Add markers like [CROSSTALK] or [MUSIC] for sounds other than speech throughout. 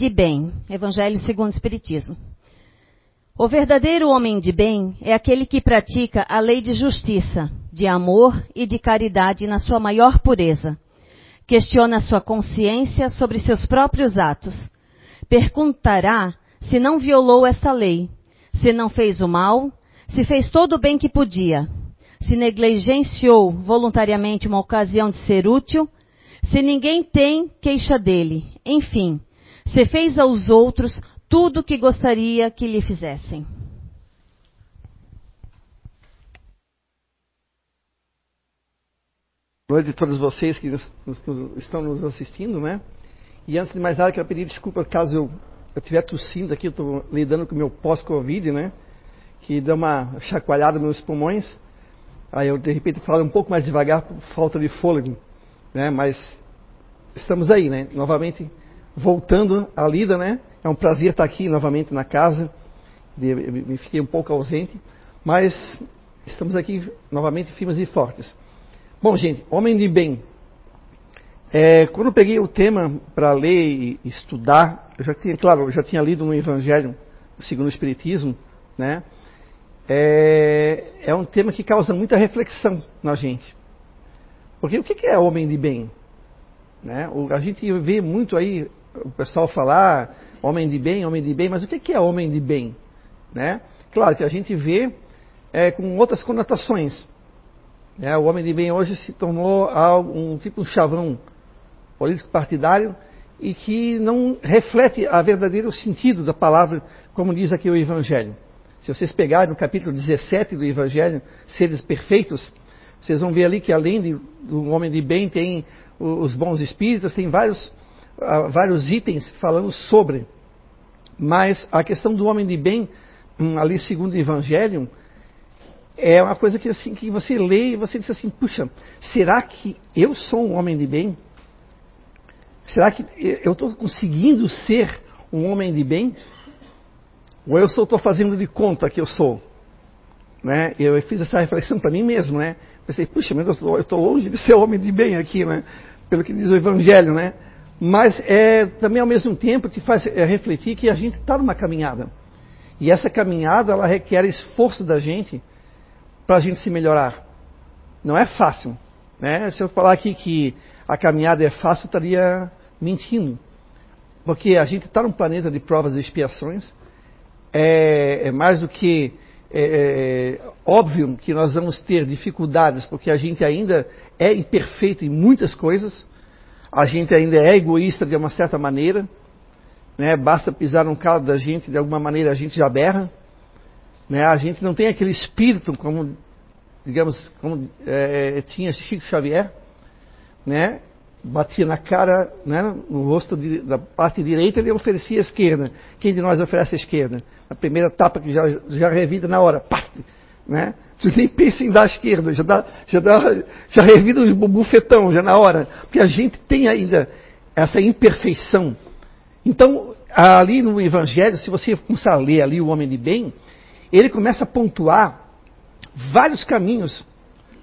de bem. Evangelho segundo o Espiritismo. O verdadeiro homem de bem é aquele que pratica a lei de justiça, de amor e de caridade na sua maior pureza. Questiona sua consciência sobre seus próprios atos. Perguntará se não violou esta lei, se não fez o mal, se fez todo o bem que podia, se negligenciou voluntariamente uma ocasião de ser útil, se ninguém tem queixa dele, enfim, se fez aos outros tudo o que gostaria que lhe fizessem. Boa noite a todos vocês que nos, nos, estão nos assistindo, né? E antes de mais nada, quero pedir desculpa caso eu, eu estiver tossindo aqui, eu estou lidando com o meu pós-Covid, né? Que deu uma chacoalhada nos meus pulmões. Aí eu, de repente, falo um pouco mais devagar por falta de fôlego, né? Mas estamos aí, né? Novamente voltando à lida, né? É um prazer estar aqui novamente na casa. Me fiquei um pouco ausente, mas estamos aqui novamente firmes e fortes. Bom, gente, homem de bem. É, quando eu peguei o tema para ler e estudar, eu já tinha, claro, eu já tinha lido no Evangelho segundo o Espiritismo, né? É, é um tema que causa muita reflexão na gente. Porque o que é homem de bem? Né? A gente vê muito aí o pessoal falar homem de bem, homem de bem, mas o que é homem de bem? Né? Claro que a gente vê é, com outras conotações. Né? O homem de bem hoje se tornou um tipo de chavão político partidário e que não reflete a verdadeiro sentido da palavra, como diz aqui o Evangelho. Se vocês pegarem no capítulo 17 do Evangelho, seres perfeitos, vocês vão ver ali que além de, do homem de bem tem os bons espíritos, tem vários, vários itens falando sobre. Mas a questão do homem de bem, hum, ali segundo o Evangelho, é uma coisa que, assim, que você lê e você diz assim, puxa, será que eu sou um homem de bem? Será que eu estou conseguindo ser um homem de bem? Ou eu estou fazendo de conta que eu sou? Né? Eu fiz essa reflexão para mim mesmo, né? Pensei, puxa, mas eu estou longe de ser homem de bem aqui, né? Pelo que diz o Evangelho, né? Mas é, também ao mesmo tempo te faz é, refletir que a gente está numa caminhada. E essa caminhada ela requer esforço da gente para a gente se melhorar. Não é fácil. Né? Se eu falar aqui que a caminhada é fácil, eu estaria mentindo. Porque a gente está num planeta de provas e expiações. É, é mais do que é, é, óbvio que nós vamos ter dificuldades, porque a gente ainda é imperfeito em muitas coisas a gente ainda é egoísta de uma certa maneira, né? basta pisar no calo da gente, de alguma maneira a gente já berra, né? a gente não tem aquele espírito como, digamos, como é, tinha Chico Xavier, né? batia na cara, né? no rosto de, da parte direita, ele oferecia a esquerda. Quem de nós oferece a esquerda? A primeira tapa que já, já revida na hora, pá, né? Você nem pensa em dar à esquerda, já, dá, já, dá, já revida o bufetão, já na hora. Porque a gente tem ainda essa imperfeição. Então, ali no Evangelho, se você começar a ler ali o homem de bem, ele começa a pontuar vários caminhos,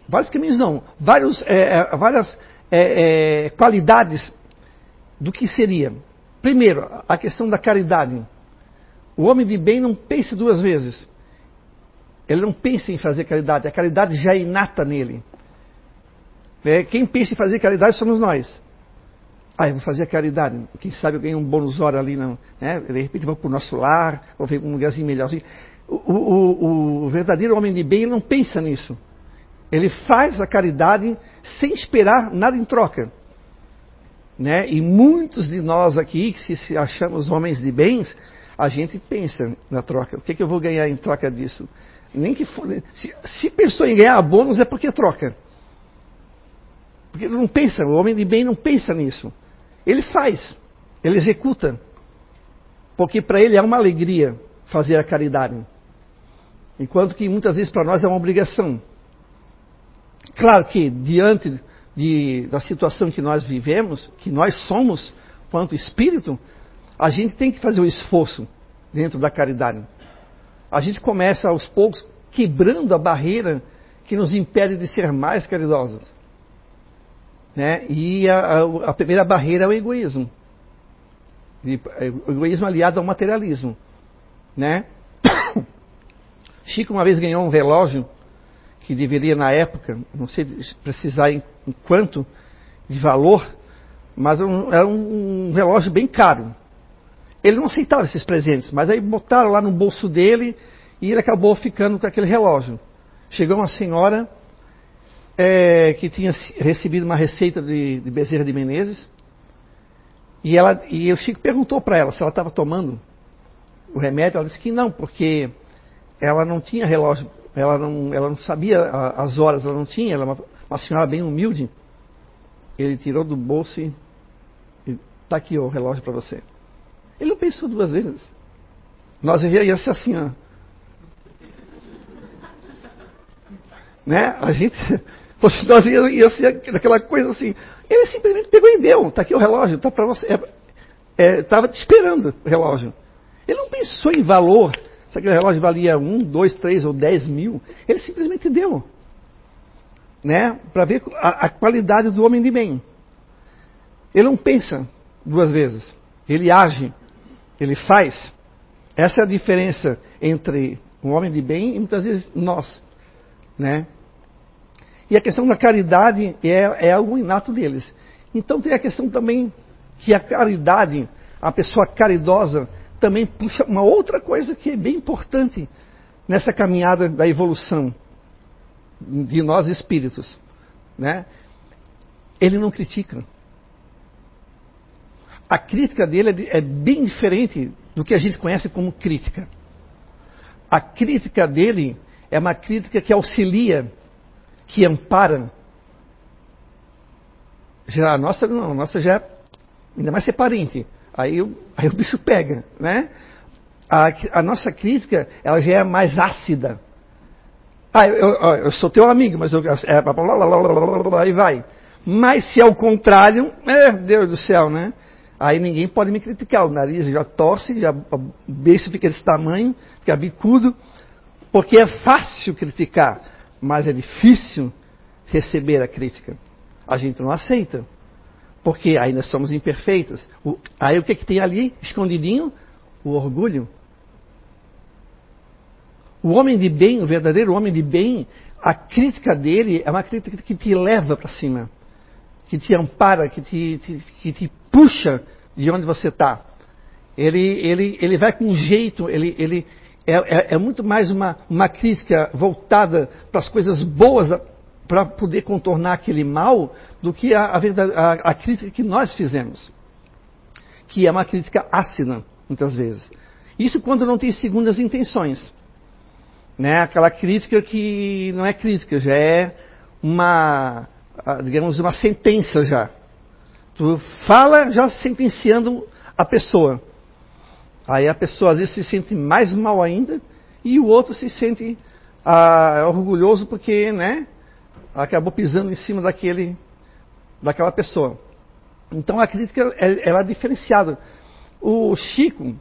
vários caminhos não, vários, é, é várias é, é, qualidades do que seria. Primeiro, a questão da caridade. O homem de bem não pensa duas vezes. Ele não pensa em fazer caridade, a caridade já é inata nele. É, quem pensa em fazer caridade somos nós. Ah, eu vou fazer a caridade. Quem sabe eu ganho um bônus hora ali, não, né? de repente vou para o nosso lar, vou ver um lugarzinho melhor. Assim. O, o, o, verdadeiro homem de bem não pensa nisso. Ele faz a caridade sem esperar nada em troca. Né? E muitos de nós aqui, que se achamos homens de bens, a gente pensa na troca. O que, que eu vou ganhar em troca disso? Nem que for, se, se pensou em ganhar bônus é porque troca. Porque ele não pensa, o homem de bem não pensa nisso. Ele faz, ele executa. Porque para ele é uma alegria fazer a caridade. Enquanto que muitas vezes para nós é uma obrigação. Claro que diante de, da situação que nós vivemos, que nós somos, quanto espírito, a gente tem que fazer o esforço dentro da caridade a gente começa aos poucos quebrando a barreira que nos impede de ser mais caridosos. Né? E a, a, a primeira barreira é o egoísmo. O egoísmo aliado ao materialismo. Né? [COUGHS] Chico uma vez ganhou um relógio que deveria na época, não sei precisar em, em quanto de valor, mas um, era um relógio bem caro. Ele não aceitava esses presentes, mas aí botaram lá no bolso dele e ele acabou ficando com aquele relógio. Chegou uma senhora é, que tinha recebido uma receita de, de Bezerra de Menezes e, ela, e o Chico perguntou para ela se ela estava tomando o remédio. Ela disse que não, porque ela não tinha relógio, ela não, ela não sabia as horas, ela não tinha, ela era uma, uma senhora bem humilde. Ele tirou do bolso e está aqui o relógio para você. Ele não pensou duas vezes. Nós ia ser assim, ó. Né? A gente, [LAUGHS] nós ia ser aquela coisa assim. Ele simplesmente pegou e deu. Está aqui o relógio, está para você. Estava é, é, te esperando o relógio. Ele não pensou em valor, se aquele relógio valia um, dois, três ou dez mil. Ele simplesmente deu. Né? Para ver a, a qualidade do homem de bem. Ele não pensa duas vezes. Ele age, ele faz. Essa é a diferença entre um homem de bem e muitas vezes nós. Né? E a questão da caridade é, é algo inato deles. Então tem a questão também que a caridade, a pessoa caridosa, também puxa uma outra coisa que é bem importante nessa caminhada da evolução de nós espíritos. Né? Ele não critica. A crítica dele é, é bem diferente do que a gente conhece como crítica. A crítica dele é uma crítica que auxilia, que ampara. Já a nossa não, a nossa já é, ainda mais ser parente. Aí, aí o bicho pega, né? A, a, nossa crítica, ela já é mais ácida. Ah, eu, eu, eu sou teu amigo, mas eu. É, aí vai. Mas se é o contrário, é, Deus do céu, né? Aí ninguém pode me criticar. O nariz já torce, já, o beijo fica desse tamanho, fica bicudo. Porque é fácil criticar, mas é difícil receber a crítica. A gente não aceita. Porque ainda somos imperfeitos. O, aí o que, que tem ali, escondidinho? O orgulho. O homem de bem, o verdadeiro homem de bem, a crítica dele é uma crítica que te leva para cima, que te ampara, que te, te, que te puxa de onde você está. Ele, ele, ele vai com um jeito, ele, ele é, é, é muito mais uma, uma crítica voltada para as coisas boas, para poder contornar aquele mal, do que a, a, a, crítica que nós fizemos. Que é uma crítica ácida, muitas vezes. Isso quando não tem segundas intenções. Né? Aquela crítica que não é crítica, já é uma, digamos, uma sentença já. Tu fala já sentenciando a pessoa. Aí a pessoa às vezes se sente mais mal ainda e o outro se sente ah, orgulhoso porque, né, acabou pisando em cima daquele, daquela pessoa. Então a crítica ela é diferenciada. O Chico,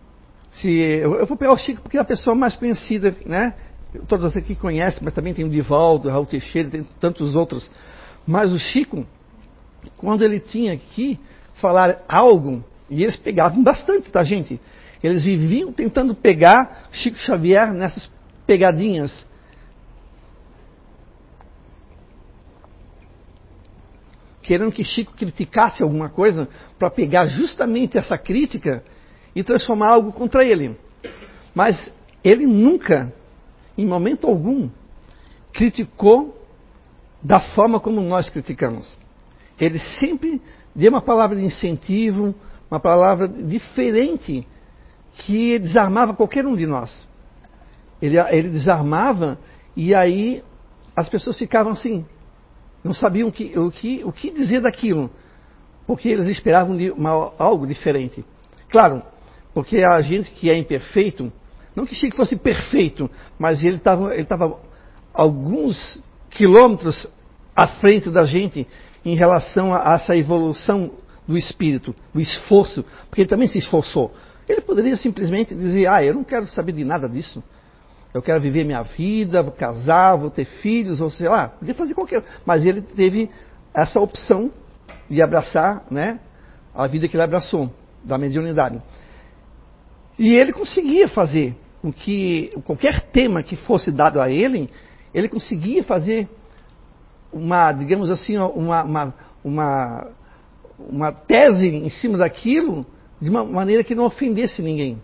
se eu vou pegar o Chico porque é a pessoa mais conhecida, né? Todos vocês aqui conhecem, mas também tem o Divaldo, Raul Teixeira, tem tantos outros. Mas o Chico, quando ele tinha que falar algo, e eles pegavam bastante, tá, gente? Eles viviam tentando pegar Chico Xavier nessas pegadinhas. Querendo que Chico criticasse alguma coisa para pegar justamente essa crítica e transformar algo contra ele. Mas ele nunca, em momento algum, criticou da forma como nós criticamos. Ele sempre deu uma palavra de incentivo, uma palavra diferente que desarmava qualquer um de nós. Ele, ele desarmava e aí as pessoas ficavam assim, não sabiam que, o, que, o que dizer daquilo, porque eles esperavam uma, algo diferente. Claro, porque a gente que é imperfeito, não que Chico fosse perfeito, mas ele estava ele alguns quilômetros à frente da gente em relação a, essa evolução do espírito, do esforço, porque ele também se esforçou. Ele poderia simplesmente dizer: Ah, eu não quero saber de nada disso. Eu quero viver minha vida, vou casar, vou ter filhos, ou sei lá, podia fazer qualquer. Mas ele teve essa opção de abraçar né, a vida que ele abraçou. da mediunidade. E ele conseguia fazer com que qualquer tema que fosse dado a ele, ele conseguia fazer uma, digamos assim, uma, uma, uma, uma tese em cima daquilo de uma maneira que não ofendesse ninguém.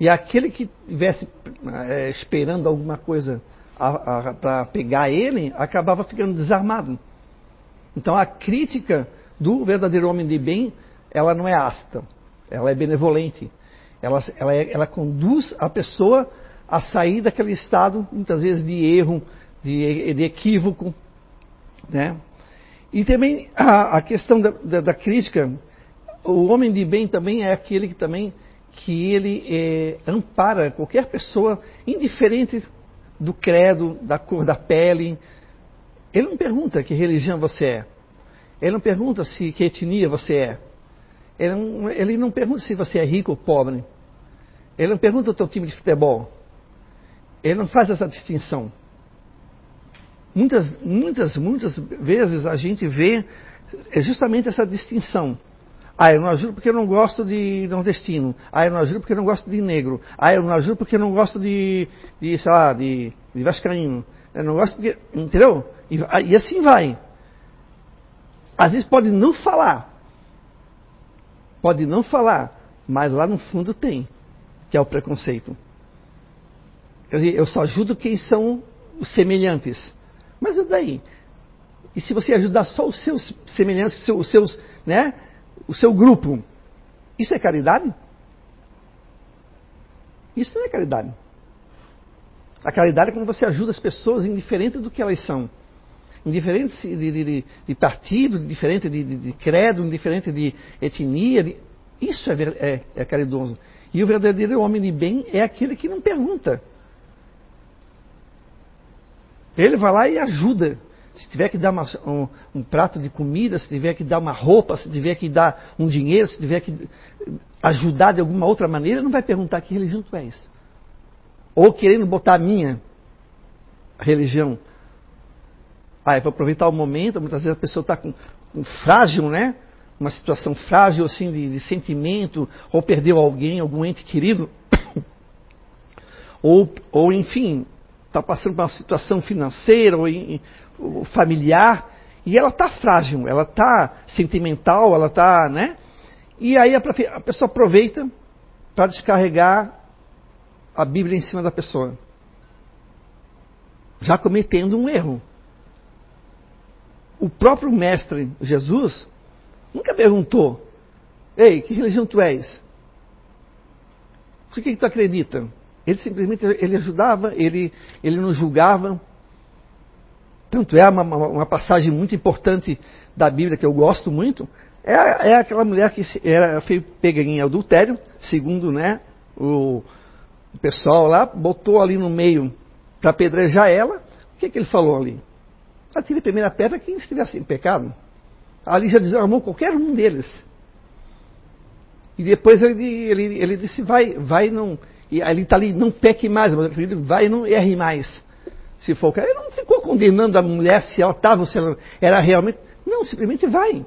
E aquele que estivesse é, esperando alguma coisa para pegar ele, acabava ficando desarmado. Então a crítica do verdadeiro homem de bem, ela não é ácida, ela é benevolente. Ela, ela, é, ela conduz a pessoa a sair daquele estado, muitas vezes, de erro, de, de equívoco. Né? E também a, a questão da, da, da, crítica, o homem de bem também é aquele que também que ele é, ampara qualquer pessoa, indiferente do credo, da cor da pele. Ele não pergunta que religião você é. Ele não pergunta se que etnia você é. Ele não, ele não pergunta se você é rico ou pobre. Ele não pergunta o teu time de futebol. Ele não faz essa distinção. Muitas, muitas, muitas vezes a gente vê é justamente essa distinção. Ah, eu não ajudo porque eu não gosto de nordestino. Ah, eu não ajudo porque eu não gosto de negro. Ah, eu não ajudo porque eu não gosto de, de sei lá, de, de vascaíno. Eu não gosto porque... Entendeu? E, e assim vai. Às vezes pode não falar. Pode não falar. Mas lá no fundo tem. Que é o preconceito. Quer dizer, eu só ajudo quem são os semelhantes. Mas e daí? E se você ajudar só os seus semelhantes, os seus, né? o seu grupo, isso é caridade? Isso não é caridade. A caridade é quando você ajuda as pessoas indiferente do que elas são. Indiferente de, de, de partido, indiferente de, de, credo, indiferente de etnia. Isso é, é, é caridoso. E o verdadeiro homem de bem é aquele que não pergunta. Ele vai lá e ajuda se tiver que dar uma, um, um, prato de comida, se tiver que dar uma roupa, se tiver que dar um dinheiro, se tiver que ajudar de alguma outra maneira, não vai perguntar que religião tu és. Ou querendo botar a minha religião. Ah, eu vou aproveitar o momento, muitas vezes a pessoa está com, com, frágil, né? Uma situação frágil assim de, de sentimento, ou perdeu alguém, algum ente querido. [COUGHS] ou, ou enfim, está passando por uma situação financeira ou, familiar, e ela está frágil, ela está sentimental, ela está, né? E aí a, a pessoa aproveita para descarregar a Bíblia em cima da pessoa, já cometendo um erro. O próprio mestre Jesus nunca perguntou: Ei, que religião tu és? Por que, que tu acredita? Ele simplesmente ele ajudava, ele, ele não julgava, tanto é uma, uma, passagem muito importante da Bíblia que eu gosto muito, é, é aquela mulher que era, foi pega em adultério, segundo né, o, o pessoal lá, botou ali no meio para apedrejar ela. O que, que ele falou ali? Atire a primeira pedra quem estivesse em pecado. Ali já desarmou qualquer um deles. E depois ele, ele, ele disse, vai, vai não. E ele está ali, não peque mais, mas vai não erre mais se for o cara. Ele não ficou condenando a mulher se ela estava se ela era realmente. Não, simplesmente vai.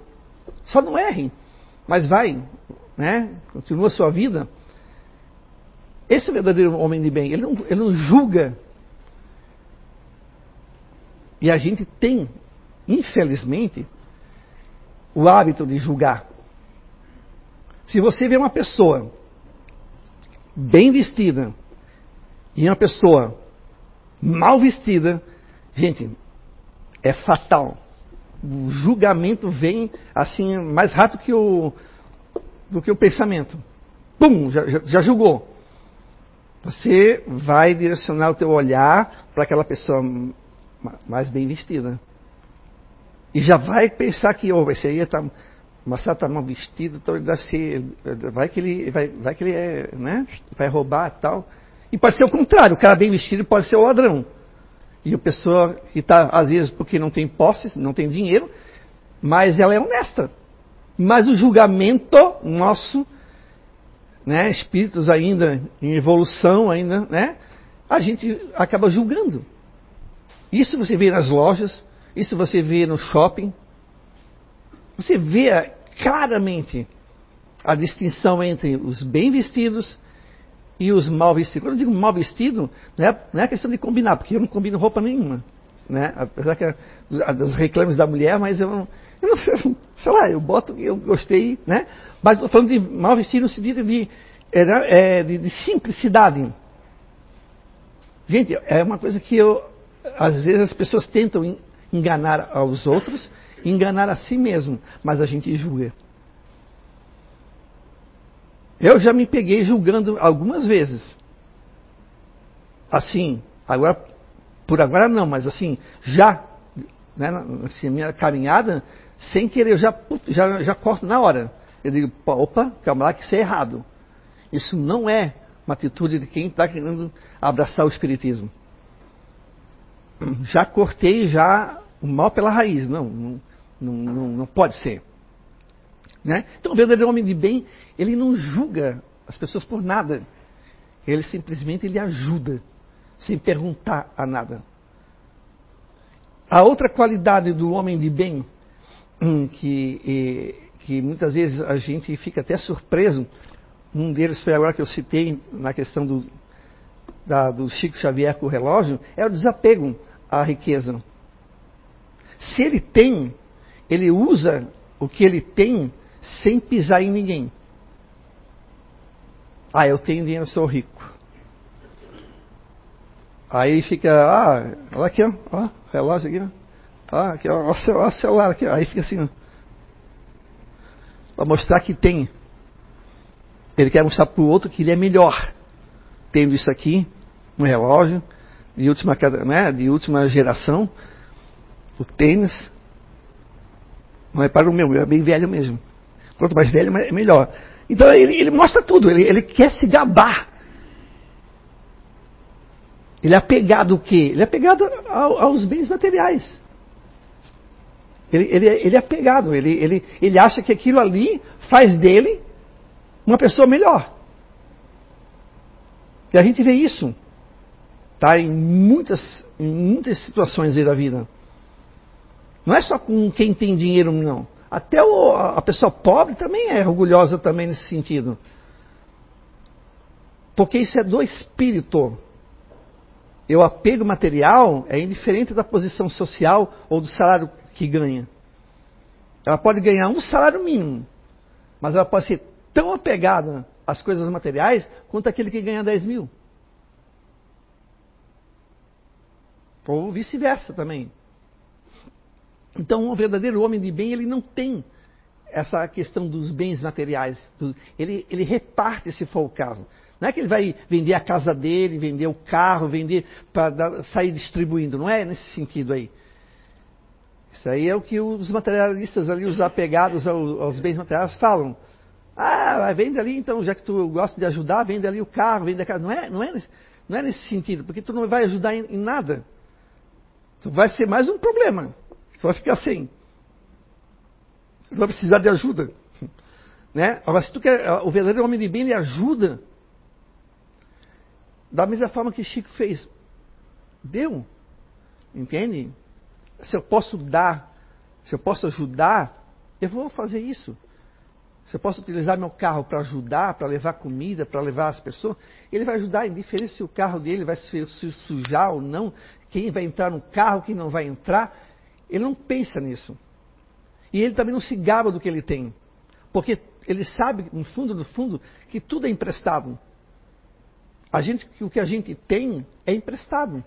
Só não erre. Mas vai. Né? Continua a sua vida. Esse é verdadeiro homem de bem. Ele não, ele não julga. E a gente tem, infelizmente, o hábito de julgar. Se você vê uma pessoa bem vestida e uma pessoa mal vestida, gente, é fatal. O julgamento vem assim mais rápido que o, do que o pensamento. Pum, já, já, julgou. Você vai direcionar o teu olhar para aquela pessoa mais bem vestida. E já vai pensar que, oh, esse aí está mas está mal vestido, então deve ser, vai que ele vai, vai que ele é, né, vai roubar tal. E pode ser o contrário, o cara bem vestido pode ser o ladrão. E a pessoa que está, às vezes, porque não tem posses, não tem dinheiro, mas ela é honesta. Mas o julgamento nosso, né, espíritos ainda em evolução, ainda, né, a gente acaba julgando. Isso você vê nas lojas, isso você vê no shopping. Você vê claramente a distinção entre os bem vestidos e os mal vestidos. Quando eu digo mal vestido, não é, não é questão de combinar, porque eu não combino roupa nenhuma. Né? Apesar que é dos reclames da mulher, mas eu não, [LAUGHS] eu não, sei lá, eu boto, eu gostei, né? Mas estou falando de mal vestido no sentido de, é, de, de simplicidade. Gente, é uma coisa que eu, às vezes as pessoas tentam enganar aos outros, enganar a si mesmo, mas a gente julga. Eu já me peguei julgando algumas vezes. Assim, agora, por agora não, mas assim, já, né, assim, minha caminhada, sem querer, eu já, já, já corto na hora. Eu digo, opa, calma lá que isso é errado. Isso não é uma atitude de quem está querendo abraçar o Espiritismo. Já cortei já o mal pela raiz. Não, não, não, não pode ser. Né? Então o verdadeiro homem de bem, ele não julga as pessoas por nada. Ele simplesmente ele ajuda, sem perguntar a nada. A outra qualidade do homem de bem, hum, que, que muitas vezes a gente fica até surpreso, um deles foi agora que eu citei na questão do, da, do Chico Xavier com o relógio, é o desapego à riqueza. Se ele tem, ele usa o que ele tem sem pisar em ninguém. Ah, eu tenho dinheiro, sou rico. Aí fica, ah, olha aqui, ó, ó relógio aqui, ó. Ah, aqui, ó, ó, o celular aqui, ó. aí fica assim. Para mostrar que tem. Ele quer mostrar para o outro que ele é melhor. Tendo isso aqui, um relógio de última, né, de última geração, o tênis. Não é para o meu, é bem velho mesmo. Quanto mais velho, é melhor. Então ele, ele mostra tudo, ele, ele, quer se gabar. Ele é apegado ao quê? Ele é apegado ao, aos bens materiais. Ele, ele, ele é apegado, ele, ele, ele acha que aquilo ali faz dele uma pessoa melhor. E a gente vê isso tá, em, muitas, em muitas situações aí da vida. Não é só com quem tem dinheiro, não. Até o, a pessoa pobre também é orgulhosa também nesse sentido. Porque isso é do espírito. E o apego material é indiferente da posição social ou do salário que ganha. Ela pode ganhar um salário mínimo, mas ela pode ser tão apegada às coisas materiais quanto aquele que ganha 10 mil. Ou vice-versa também. Então, um verdadeiro homem de bem, ele não tem essa questão dos bens materiais. Ele, ele reparte, se for o caso. Não é que ele vai vender a casa dele, vender o carro, vender para sair distribuindo. Não é nesse sentido aí. Isso aí é o que os materialistas ali, os apegados aos, aos bens materiais, falam. Ah, vende ali então, já que tu gosta de ajudar, vende ali o carro, vende a casa. Não é, não é, nesse, não é nesse sentido, porque tu não vai ajudar em, em nada. Tu vai ser mais um problema. Tu vai ficar sem. Tu vai precisar de ajuda. [LAUGHS] Né? Agora, se tu quer, o verdadeiro homem de bem, ele ajuda. Da mesma forma que Chico fez. Deu. Entende? Se eu posso dar, se eu posso ajudar, eu vou fazer isso. Se eu posso utilizar meu carro para ajudar, para levar comida, para levar as pessoas, ele vai ajudar, indiferente se o carro dele vai se, se sujar ou não, quem vai entrar no carro, quem não vai entrar. Ele não pensa nisso. E ele também não se gaba do que ele tem. Porque ele sabe, no fundo, no fundo, que tudo é emprestado. A gente, o que a gente tem é emprestado.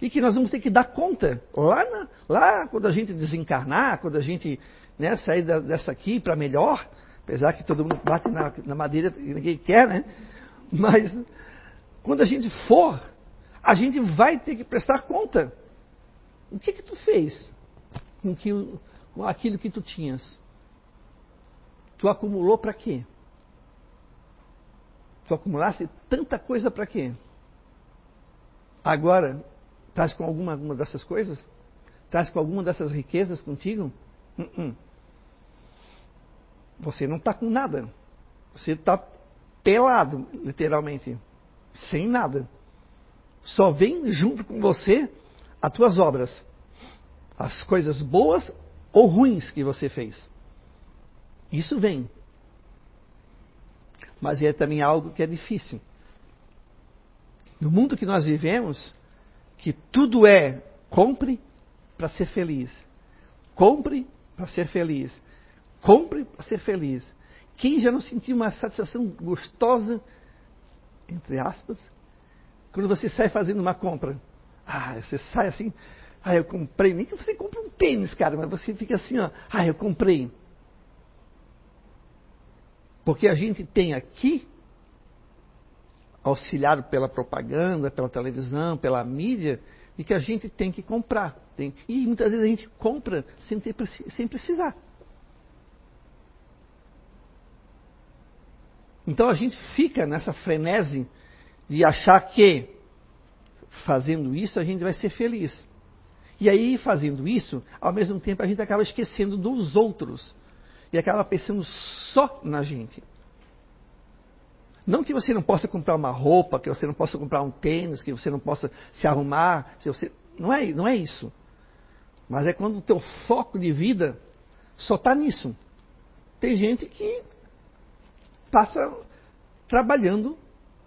E que nós vamos ter que dar conta. Lá, na, lá quando a gente desencarnar, quando a gente né, sair da, dessa aqui para melhor, apesar que todo mundo bate na, na madeira e ninguém quer, né? Mas quando a gente for, a gente vai ter que prestar conta. O que que tu fez com, com aquilo que tu tinhas? Tu acumulou para quê? Tu acumulaste tanta coisa para quê? Agora, estás com alguma, alguma dessas coisas? Estás com alguma dessas riquezas contigo? Uh -uh. Você não está com nada. Você está pelado, literalmente. Sem nada. Só vem junto com você as tuas obras. As coisas boas ou ruins que você fez. Isso vem. mas é também algo que é difícil. No mundo que nós vivemos, que tudo é compre para ser feliz. Compre para ser feliz. Compre para ser feliz. Quem já não sentiu uma satisfação gostosa, entre aspas, quando você sai fazendo uma compra? Ah, você sai assim, ah, eu comprei. Nem que você compre um tênis, cara, mas você fica assim, ó, ah, eu comprei. Porque a gente tem aqui, auxiliado pela propaganda, pela televisão, pela mídia, e que a gente tem que comprar. Tem, e muitas vezes a gente compra sem, ter, sem precisar. Então a gente fica nessa frenese de achar que fazendo isso a gente vai ser feliz. E aí, fazendo isso, ao mesmo tempo a gente acaba esquecendo dos outros e acaba pensando só na gente. Não que você não possa comprar uma roupa, que você não possa comprar um tênis, que você não possa se arrumar, se você... não é, não é isso. Mas é quando o teu foco de vida só está nisso. Tem gente que passa trabalhando,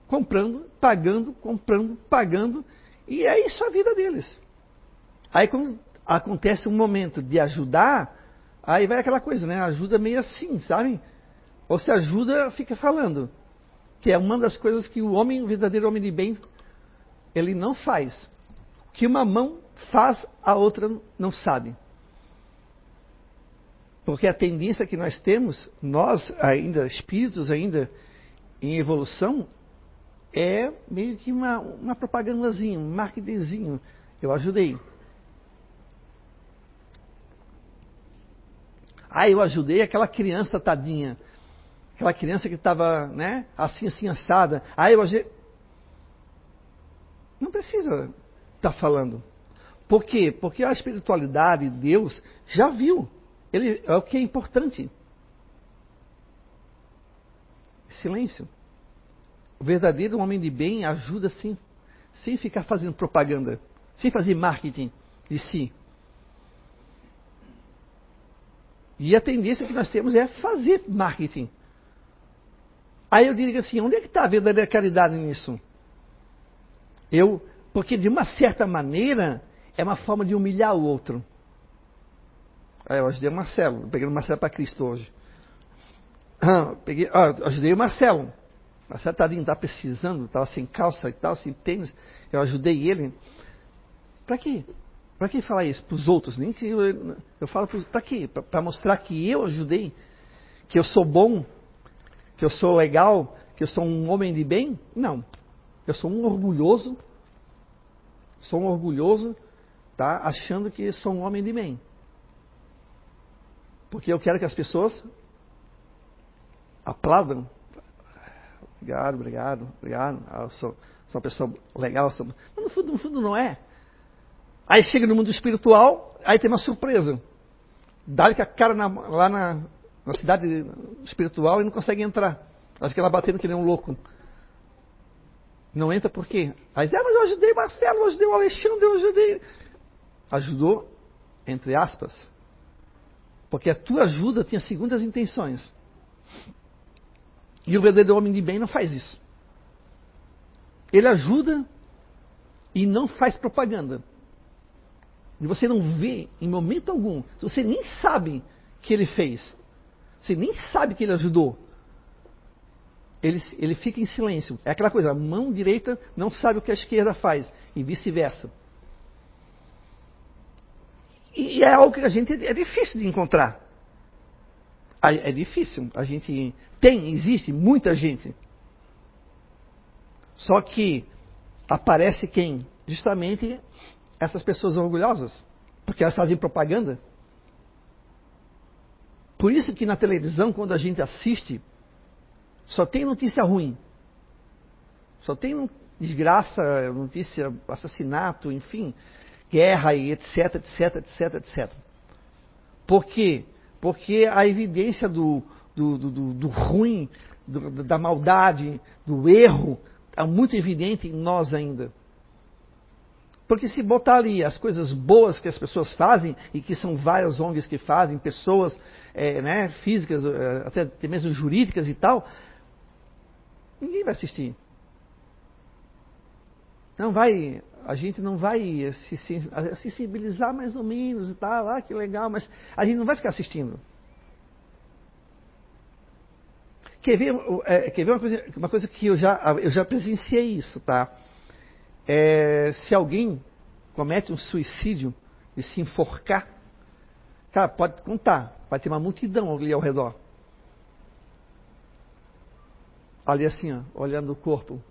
comprando, pagando, comprando, pagando, e é isso a vida deles. Aí quando acontece um momento de ajudar, aí vai aquela coisa, né? Ajuda meio assim, sabe? Ou se ajuda, fica falando. Que é uma das coisas que o homem, o verdadeiro homem de bem, ele não faz. Que uma mão faz, a outra não sabe. Porque a tendência que nós temos, nós ainda, espíritos ainda em evolução, é meio que uma, uma propagandazinha, um marketingzinho. Eu ajudei. Ah, eu ajudei aquela criança tadinha. Aquela criança que estava, né, assim, assim, assada. Ah, eu ajudei. Não precisa estar tá falando. Por quê? Porque a espiritualidade, Deus, já viu. Ele, é o que é importante. Silêncio. O verdadeiro homem de bem ajuda sim, sem ficar fazendo propaganda, sem fazer marketing de si. E a tendência que nós temos é fazer marketing. Aí eu diria assim, onde é que está a verdadeira caridade nisso? Eu, porque de uma certa maneira é uma forma de humilhar o outro. Aí eu ajudei o Marcelo, peguei o Marcelo para Cristo hoje. Ah, peguei, ah, ajudei o Marcelo. Marcelo tadinho, está precisando, estava sem calça e tal, sem tênis. Eu ajudei ele. Para quê? Para que falar isso? Para os outros? Nem que eu, eu falo para quê? Para mostrar que eu ajudei, que eu sou bom, que eu sou legal, que eu sou um homem de bem? Não. Eu sou um orgulhoso, sou um orgulhoso, tá? Achando que sou um homem de bem. Porque eu quero que as pessoas aplaudam. Obrigado, obrigado, obrigado. Ah, eu sou, sou uma pessoa legal. Sou... Mas no fundo, no fundo não é. Aí chega no mundo espiritual, aí tem uma surpresa. Dá-lhe com a cara na, lá na, na, cidade espiritual e não consegue entrar. Ela fica lá batendo que nem um louco. Não entra por quê? Aí diz, ah, mas eu ajudei Marcelo, eu ajudei o Alexandre, eu ajudei. Ajudou, entre aspas, porque a tua ajuda tinha segundas intenções. E o verdadeiro homem de bem não faz isso. Ele ajuda e não faz propaganda. E você não vê em momento algum, você nem sabe que ele fez, você nem sabe que ele ajudou. Ele, ele fica em silêncio. É aquela coisa, a mão direita não sabe o que a esquerda faz, e vice-versa. E, e é algo que a gente é difícil de encontrar. É difícil. A gente tem, existe muita gente. Só que aparece quem? Justamente essas pessoas orgulhosas, porque elas fazem propaganda. Por isso que na televisão, quando a gente assiste, só tem notícia ruim. Só tem desgraça, notícia, assassinato, enfim, guerra e etc, etc, etc, etc. Por quê? Porque a evidência do, do, do, do ruim, da maldade, do erro, é muito evidente em nós ainda. Porque se botar ali as coisas boas que as pessoas fazem, e que são várias ONGs que fazem, pessoas é, né, físicas, é, até mesmo jurídicas e tal, Ninguém vai assistir. Não vai, a gente não vai se, sensibilizar mais ou menos e tal, ah, que legal, mas a gente não vai ficar assistindo. Quer ver, é, quer ver uma, coisa, uma coisa que eu já, eu já presenciei isso, tá? É, se alguém comete um suicídio e se enforcar, cara, pode contar, vai ter uma multidão ali ao redor. Ali assim, ó, olhando o corpo.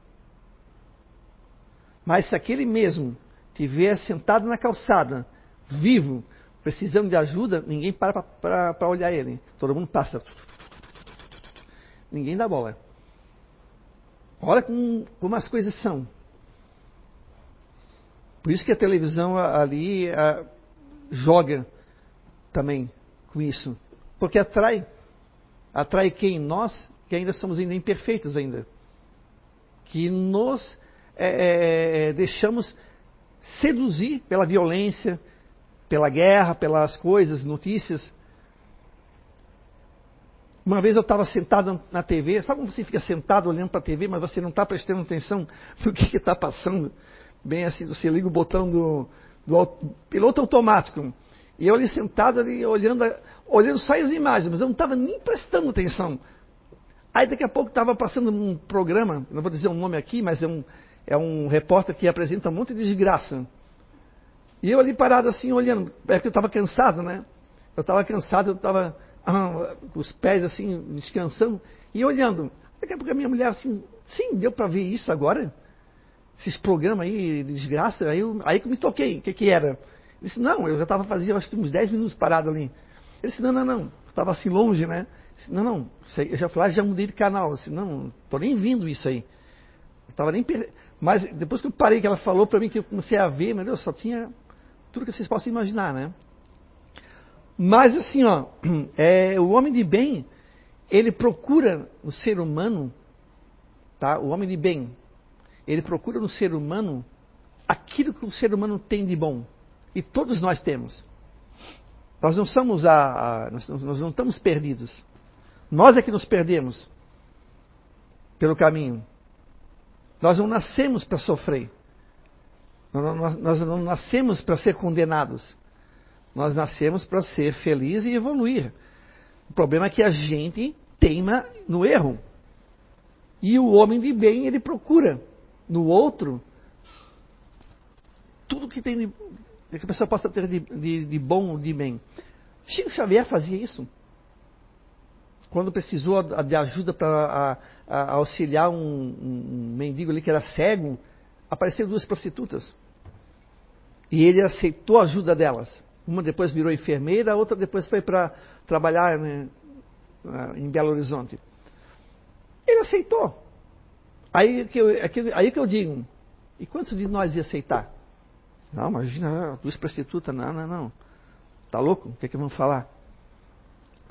Mas se aquele mesmo estiver sentado na calçada, vivo, precisando de ajuda, ninguém para para olhar ele. Todo mundo passa. Ninguém dá bola. Olha como, como as coisas são. Por isso que a televisão ali a, joga também com isso. Porque atrai. Atrai quem? Nós, que ainda somos ainda imperfeitos ainda. Que nos é, é, é, deixamos seduzir pela violência, pela guerra, pelas coisas, notícias. Uma vez eu estava sentado na TV, sabe como você fica sentado olhando para a TV, mas você não está prestando atenção [LAUGHS] no que está passando? bem assim, você liga o botão do, do piloto automático. E eu ali sentado ali olhando, olhando só as imagens, mas eu não estava nem prestando atenção. Aí daqui a pouco estava passando um programa, não vou dizer o um nome aqui, mas é um, é um repórter que apresenta um monte de desgraça. E eu ali parado assim, olhando, é porque eu estava cansado, né? Eu estava cansado, eu estava ah, com os pés assim, descansando, e olhando. Daqui a pouco a minha mulher assim, sim, deu para ver isso agora? esses programas aí de desgraça, aí, eu, aí que eu me toquei, o que, que era? Ele disse, não, eu já estava fazendo acho que uns 10 minutos parado ali. Ele disse, não, não, não, estava assim longe, né? Disse, não, não, eu já falei, ah, já mudei de canal. Eu disse, não, estou nem vindo isso aí. Eu estava nem per... Mas depois que eu parei, que ela falou para mim, que eu comecei a ver, meu Deus, só tinha tudo que vocês possam imaginar, né? Mas assim, ó, [CLEARS THROAT] é, o homem de bem, ele procura o ser humano, tá? O homem de bem, ele procura no ser humano aquilo que o ser humano tem de bom. E todos nós temos. Nós não somos a, a nós, nós, não estamos perdidos. Nós é que nos perdemos pelo caminho. Nós não nascemos para sofrer. Nós, não nascemos para ser condenados. Nós nascemos para ser felizes e evoluir. O problema é que a gente teima no erro. E o homem de bem, ele procura no outro tudo que tem de, que a pessoa possa ter de, de, de bom, de bem. Chico Xavier fazia isso. Quando precisou de ajuda para auxiliar um, um, mendigo ali que era cego, apareceram duas prostitutas. E ele aceitou a ajuda delas. Uma depois virou enfermeira, a outra depois foi para trabalhar né, em Belo Horizonte. Ele aceitou. Aí que, eu, aí que eu digo, e quantos de nós ia aceitar? Não, imagina, duas prostitutas, não, não, não. Tá louco? O que é que vão falar?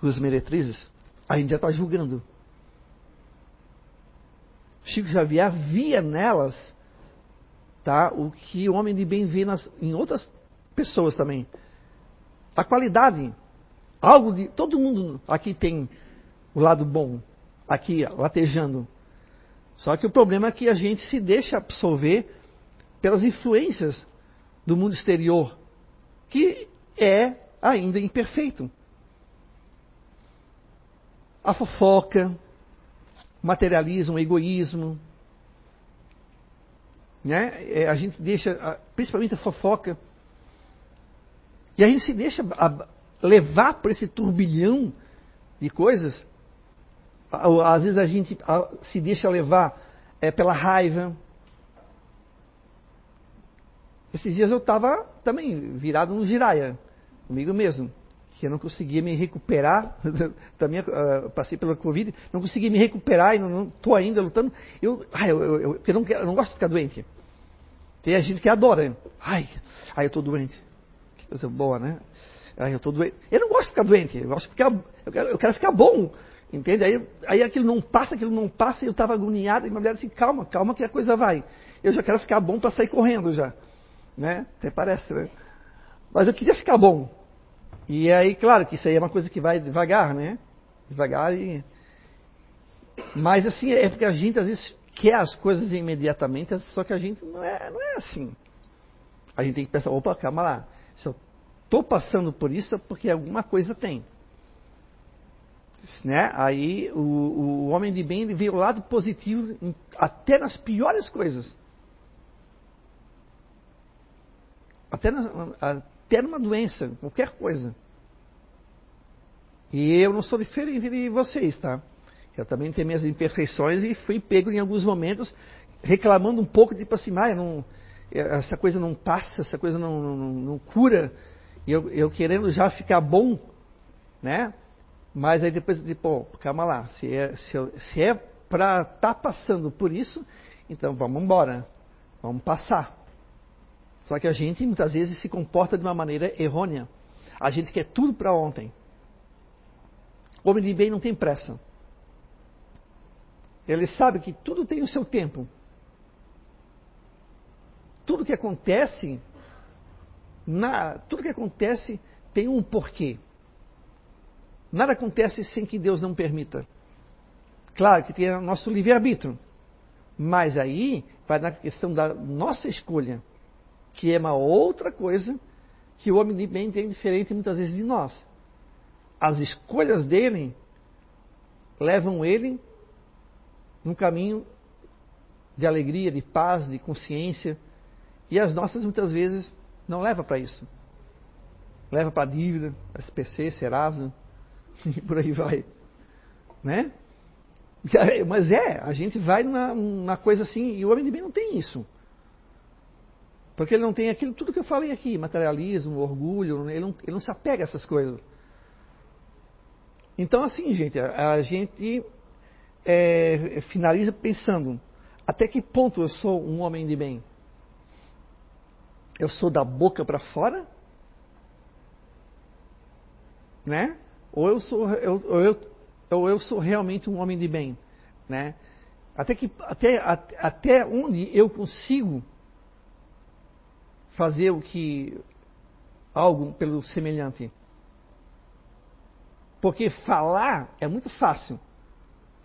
Duas meretrizes? A gente já está julgando. Chico Xavier via nelas tá, o que o homem de bem vê nas, em outras pessoas também. A qualidade. Algo de. Todo mundo aqui tem o lado bom, aqui latejando. Só que o problema é que a gente se deixa absorver pelas influências do mundo exterior, que é ainda imperfeito. A fofoca, materialismo, egoísmo. Né? É, a gente deixa, principalmente a fofoca, e a gente se deixa levar por esse turbilhão de coisas às vezes a gente se deixa levar é, pela raiva. Esses dias eu estava também virado no giraia, comigo mesmo, que eu não conseguia me recuperar, [LAUGHS] também uh, passei pela Covid, não conseguia me recuperar e não estou ainda lutando. Eu, ai, eu, eu, eu, eu, não, eu não gosto de ficar doente. Tem gente que adora. Ai, ai eu estou doente. Que coisa boa, né? Ai, eu estou doente. Eu não gosto de ficar doente, eu, gosto de ficar, eu, quero, eu quero ficar bom. Entende? Aí, aí aquilo não passa, aquilo não passa, e eu estava agoniado, e minha mulher disse, calma, calma que a coisa vai. Eu já quero ficar bom para sair correndo já. Né? Até parece, né? Mas eu queria ficar bom. E aí, claro que isso aí é uma coisa que vai devagar, né? Devagar e. Mas assim, é porque a gente às vezes quer as coisas imediatamente, só que a gente não é, não é assim. A gente tem que pensar, opa, calma lá. Se eu estou passando por isso é porque alguma coisa tem. Né? Aí o, o homem de bem vê o lado positivo até nas piores coisas. Até, na, até numa doença, qualquer coisa. E eu não sou diferente de vocês, tá? Eu também tenho minhas imperfeições e fui pego em alguns momentos reclamando um pouco, tipo assim, ah, não, essa coisa não passa, essa coisa não, não, não cura. E eu, eu, querendo já ficar bom, né? Mas aí depois, tipo, calma lá, se é, se, se é para estar tá passando por isso, então vamos embora, vamos passar. Só que a gente muitas vezes se comporta de uma maneira errônea. A gente quer tudo para ontem. O homem de bem não tem pressa. Ele sabe que tudo tem o seu tempo. Tudo que acontece, na, tudo que acontece tem um porquê. Nada acontece sem que Deus não permita. Claro que tem o nosso livre-arbítrio. Mas aí vai na questão da nossa escolha que é uma outra coisa que o homem de bem tem diferente muitas vezes de nós. As escolhas dele levam ele num caminho de alegria, de paz, de consciência, e as nossas muitas vezes não leva para isso. Leva para dívida, SPC, Serasa, [LAUGHS] e por aí vai. Né? [LAUGHS] Mas é, a gente vai na, na coisa assim, e o homem de bem não tem isso. Porque ele não tem aquilo, tudo que eu falei aqui, materialismo, orgulho, ele não, ele não se apega a essas coisas. Então, assim, gente, a, a gente é, finaliza pensando: até que ponto eu sou um homem de bem? Eu sou da boca para fora? Né? Ou eu sou, eu, ou eu, ou eu sou realmente um homem de bem? Né? Até, que, até, até onde eu consigo fazer o que algo pelo semelhante. Porque falar é muito fácil.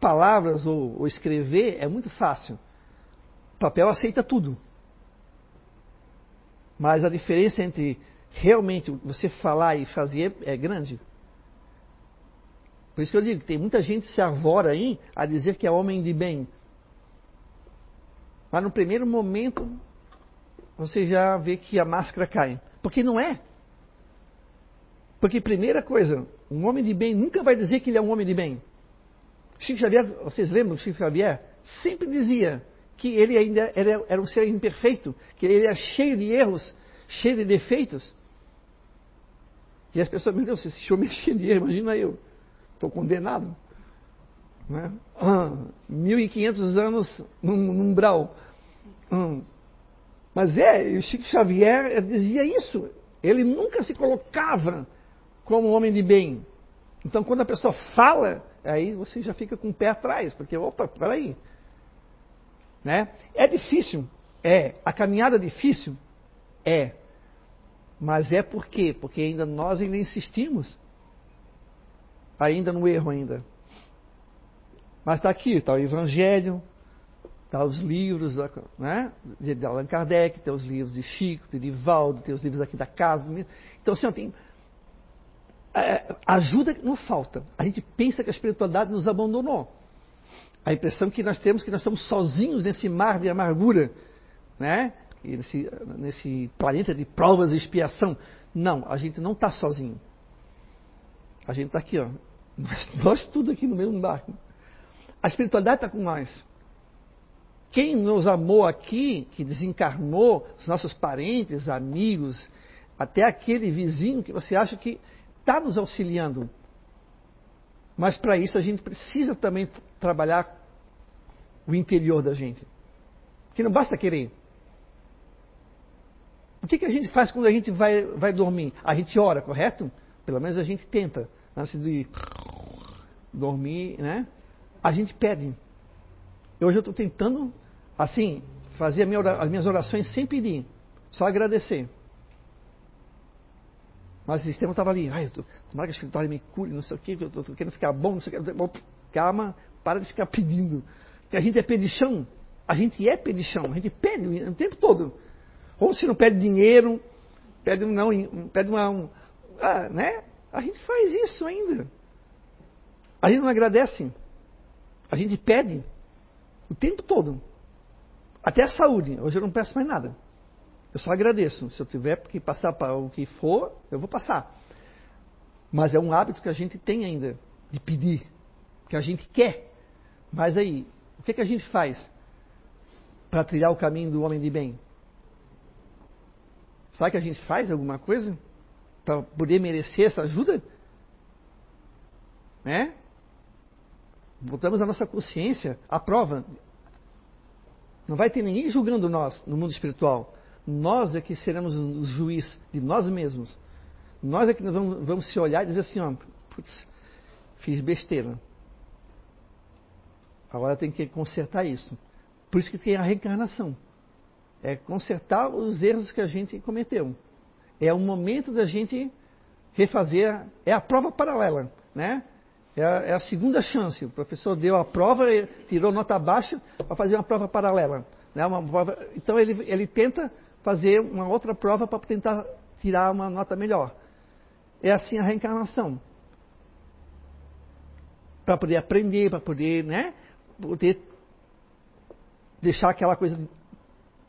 Palavras ou, ou escrever é muito fácil. O papel aceita tudo. Mas a diferença entre realmente você falar e fazer é grande. Por isso que eu digo que tem muita gente se arvora aí a dizer que é homem de bem. Mas no primeiro momento você já vê que a máscara cai. Porque não é. Porque, primeira coisa, um homem de bem nunca vai dizer que ele é um homem de bem. Chico Xavier, vocês lembram do Chico Xavier? Sempre dizia que ele ainda era, era um ser imperfeito, que ele era cheio de erros, cheio de defeitos. E as pessoas, meu Deus, esse homem é cheio de erros, imagina eu. Estou condenado. Né? Ah, 1.500 anos num, num umbral. Hum, mas é, o Chico Xavier dizia isso. Ele nunca se colocava como homem de bem. Então, quando a pessoa fala, aí você já fica com o pé atrás, porque, opa, peraí. Né? É difícil? É. A caminhada é difícil? É. Mas é por quê? Porque ainda nós ainda insistimos. Ainda no erro ainda. Mas está aqui, está o Evangelho, Tá os livros né, de Allan Kardec, tem os livros de Chico, de Divaldo, tem os livros aqui da casa. Então, assim, tem, é, ajuda não falta. A gente pensa que a espiritualidade nos abandonou. A impressão que nós temos que nós estamos sozinhos nesse mar de amargura, né? Nesse, nesse planeta de provas e expiação. Não, a gente não está sozinho. A gente está aqui, ó. [LAUGHS] Nós, nós tudo aqui no mesmo barco. A espiritualidade está com nós. Quem nos amou aqui, que desencarnou, os nossos parentes, amigos, até aquele vizinho que você acha que está nos auxiliando. Mas para isso a gente precisa também trabalhar o interior da gente. Que não basta querer. O que, que a gente faz quando a gente vai, vai dormir? A gente ora, correto? Pelo menos a gente tenta, antes de dormir, né? A gente pede. Hoje eu estou tentando, assim, fazer minha as minhas orações sem pedir, só agradecer. Mas o sistema estava ali, ai, eu tô, tomara que a escritório me cure, não sei o que, eu estou querendo ficar bom, não sei o que. Calma, para de ficar pedindo. Porque a gente é pedichão. A gente é pedichão. A gente pede o tempo todo. Ou se não pede dinheiro, pede, não, pede uma. Um, ah, né? A gente faz isso ainda. A gente não agradece. A gente pede o tempo todo. Até a saúde. Hoje eu não peço mais nada. Eu só agradeço. Se eu tiver que passar para o que for, eu vou passar. Mas é um hábito que a gente tem ainda de pedir, que a gente quer. Mas aí, o que, que a gente faz para trilhar o caminho do homem de bem? Será que a gente faz alguma coisa para poder merecer essa ajuda? Né? Botamos a nossa consciência à prova. Não vai ter ninguém julgando nós no mundo espiritual. Nós é que seremos o juiz de nós mesmos. Nós é que vamos, vamos se olhar e dizer assim, ó, putz, fiz besteira. Agora tem que consertar isso. Por isso que tem a reencarnação. É consertar os erros que a gente cometeu. É o momento da gente refazer, é a prova paralela, né? É a, é a segunda chance. O professor deu a prova, tirou nota baixa para fazer uma prova paralela. Né? Uma prova, então ele, ele tenta fazer uma outra prova para tentar tirar uma nota melhor. É assim a reencarnação. Para poder aprender, para poder, né, poder deixar aquela coisa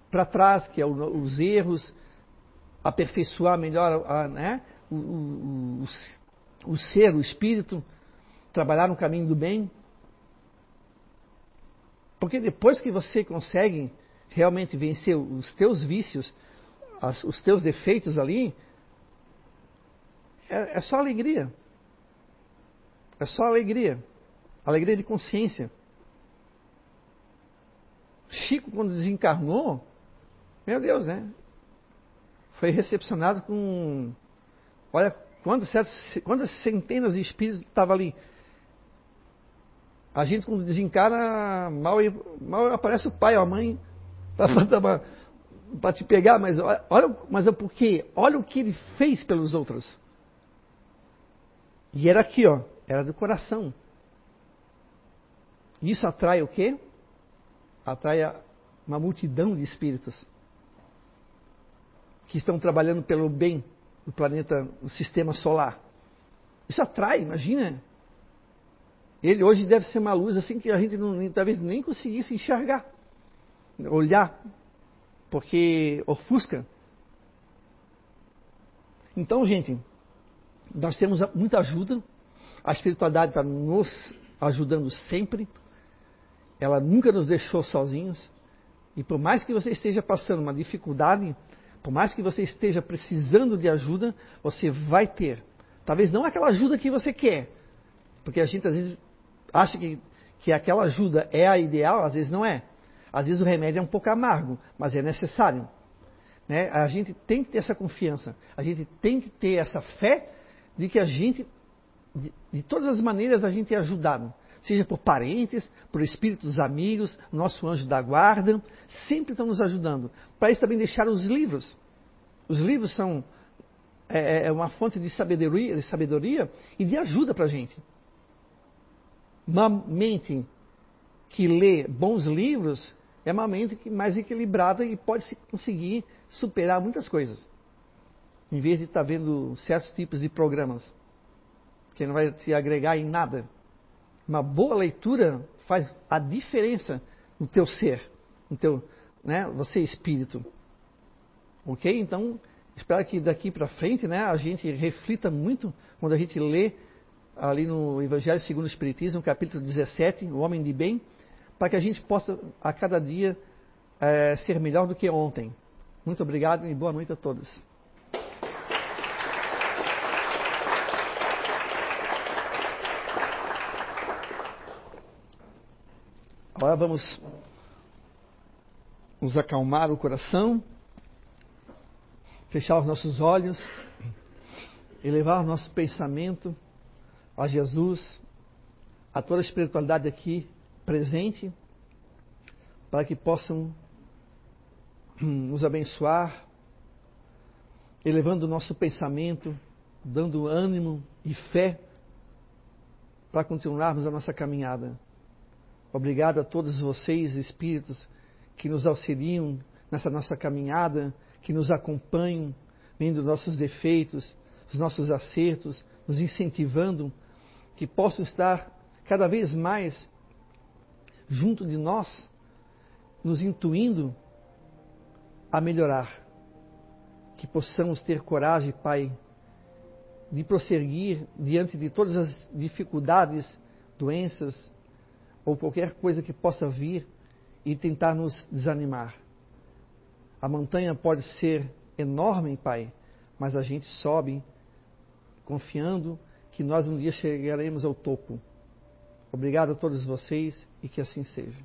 para trás, que é o, os erros, aperfeiçoar melhor a, né, o, o, o, ser, o espírito, trabalhar no caminho do bem. Porque depois que você consegue realmente vencer os teus vícios, as, os teus defeitos ali, é, é só alegria. É só alegria. Alegria de consciência. Chico, quando desencarnou, meu Deus, né? Foi recepcionado com. Olha quantas, quantas centenas de espíritos estavam ali. A gente, quando desencarna, mal, mal aparece o pai ou a mãe para [LAUGHS] te pegar, mas olha, mas é porque olha o que ele fez pelos outros. E era aqui, ó, era do coração. Isso atrai o quê? Atrai uma multidão de espíritos que estão trabalhando pelo bem do planeta, do sistema solar. Isso atrai, imagina. Ele hoje deve ser uma luz assim que a gente não, talvez nem conseguisse enxergar olhar, porque ofusca. Então, gente, nós temos muita ajuda, a espiritualidade está nos ajudando sempre, ela nunca nos deixou sozinhos, e por mais que você esteja passando uma dificuldade, por mais que você esteja precisando de ajuda, você vai ter. Talvez não aquela ajuda que você quer, porque a gente às vezes acha que, que aquela ajuda é a ideal, às vezes não é. Às vezes o remédio é um pouco amargo, mas é necessário. Né? A gente tem que ter essa confiança, a gente tem que ter essa fé de que a gente, de, de todas as maneiras, a gente é ajudado. Seja por parentes, por espíritos amigos, nosso anjo da guarda, sempre estão nos ajudando. Para isso também deixar os livros. Os livros são é, é uma fonte de sabedoria, de sabedoria e de ajuda para a gente. Uma mente que lê bons livros é uma mente mais equilibrada e pode se conseguir superar muitas coisas. Em vez de estar tá vendo certos tipos de programas, que não vai te agregar em nada. Uma boa leitura faz a diferença no teu ser, no teu, né, você espírito. Ok? Então, espero que daqui para frente, né, a gente reflita muito quando a gente lê ali no Evangelho segundo o Espiritismo, capítulo 17, o homem de bem, para que a gente possa a cada dia é, ser melhor do que ontem. Muito obrigado e boa noite a todos. Agora vamos nos acalmar o coração, fechar os nossos olhos, elevar o nosso pensamento a Jesus, a toda a espiritualidade aqui presente para que possam nos abençoar, elevando o nosso pensamento, dando ânimo e fé para continuarmos a nossa caminhada. Obrigado a todos vocês, espíritos, que nos auxiliam nessa nossa caminhada, que nos acompanham, vendo nossos defeitos, os nossos acertos, nos incentivando, que possam estar cada vez mais junto de nós, nos intuindo a melhorar. Que possamos ter coragem, Pai, de prosseguir diante de todas as dificuldades, doenças ou qualquer coisa que possa vir e tentar nos desanimar. A montanha pode ser enorme, Pai, mas a gente sobe confiando que nós um dia chegaremos ao topo. Obrigado a todos vocês e que assim seja.